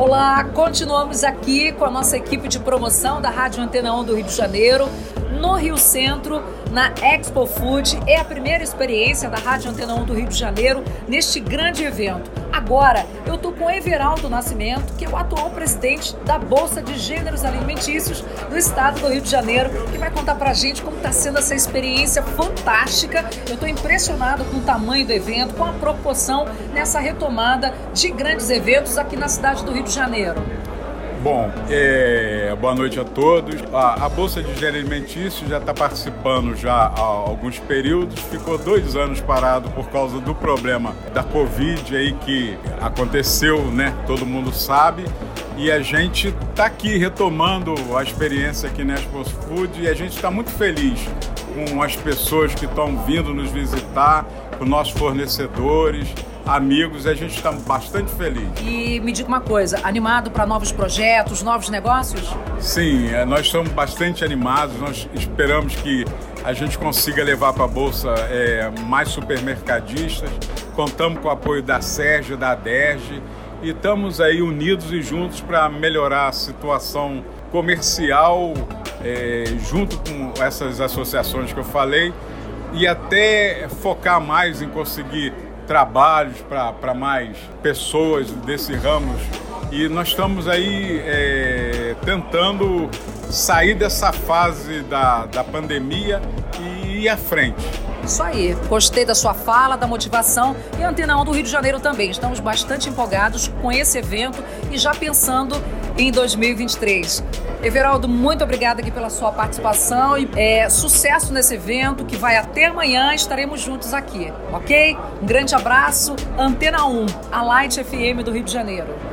Olá, continuamos aqui com a nossa equipe de promoção da Rádio Antena 1 do Rio de Janeiro, no Rio Centro, na Expo Food. É a primeira experiência da Rádio Antena 1 do Rio de Janeiro neste grande evento. Agora, eu estou com Everaldo Nascimento, que é o atual presidente da Bolsa de Gêneros Alimentícios do estado do Rio de Janeiro, que vai contar para a gente como está sendo essa experiência fantástica. Eu estou impressionado com o tamanho do evento, com a proporção nessa retomada de grandes eventos aqui na cidade do Rio de Janeiro. Bom, é, boa noite a todos. A, a Bolsa de Alimentício já está participando já há alguns períodos, ficou dois anos parado por causa do problema da Covid aí que aconteceu, né? Todo mundo sabe. E a gente está aqui retomando a experiência aqui na Expo Food e a gente está muito feliz com as pessoas que estão vindo nos visitar, com nossos fornecedores amigos, a gente está bastante feliz. E me diga uma coisa, animado para novos projetos, novos negócios? Sim, é, nós estamos bastante animados, nós esperamos que a gente consiga levar para a Bolsa é, mais supermercadistas, contamos com o apoio da Sérgio, da ADERJ, e estamos aí unidos e juntos para melhorar a situação comercial é, junto essas associações que eu falei e até focar mais em conseguir trabalhos para mais pessoas desse ramo. E nós estamos aí é, tentando sair dessa fase da, da pandemia e ir à frente. Isso aí, gostei da sua fala, da motivação e a Antena 1 do Rio de Janeiro também. Estamos bastante empolgados com esse evento e já pensando em 2023. Everaldo, muito obrigada aqui pela sua participação e é, sucesso nesse evento que vai até amanhã. Estaremos juntos aqui, ok? Um grande abraço. Antena 1, a Light FM do Rio de Janeiro.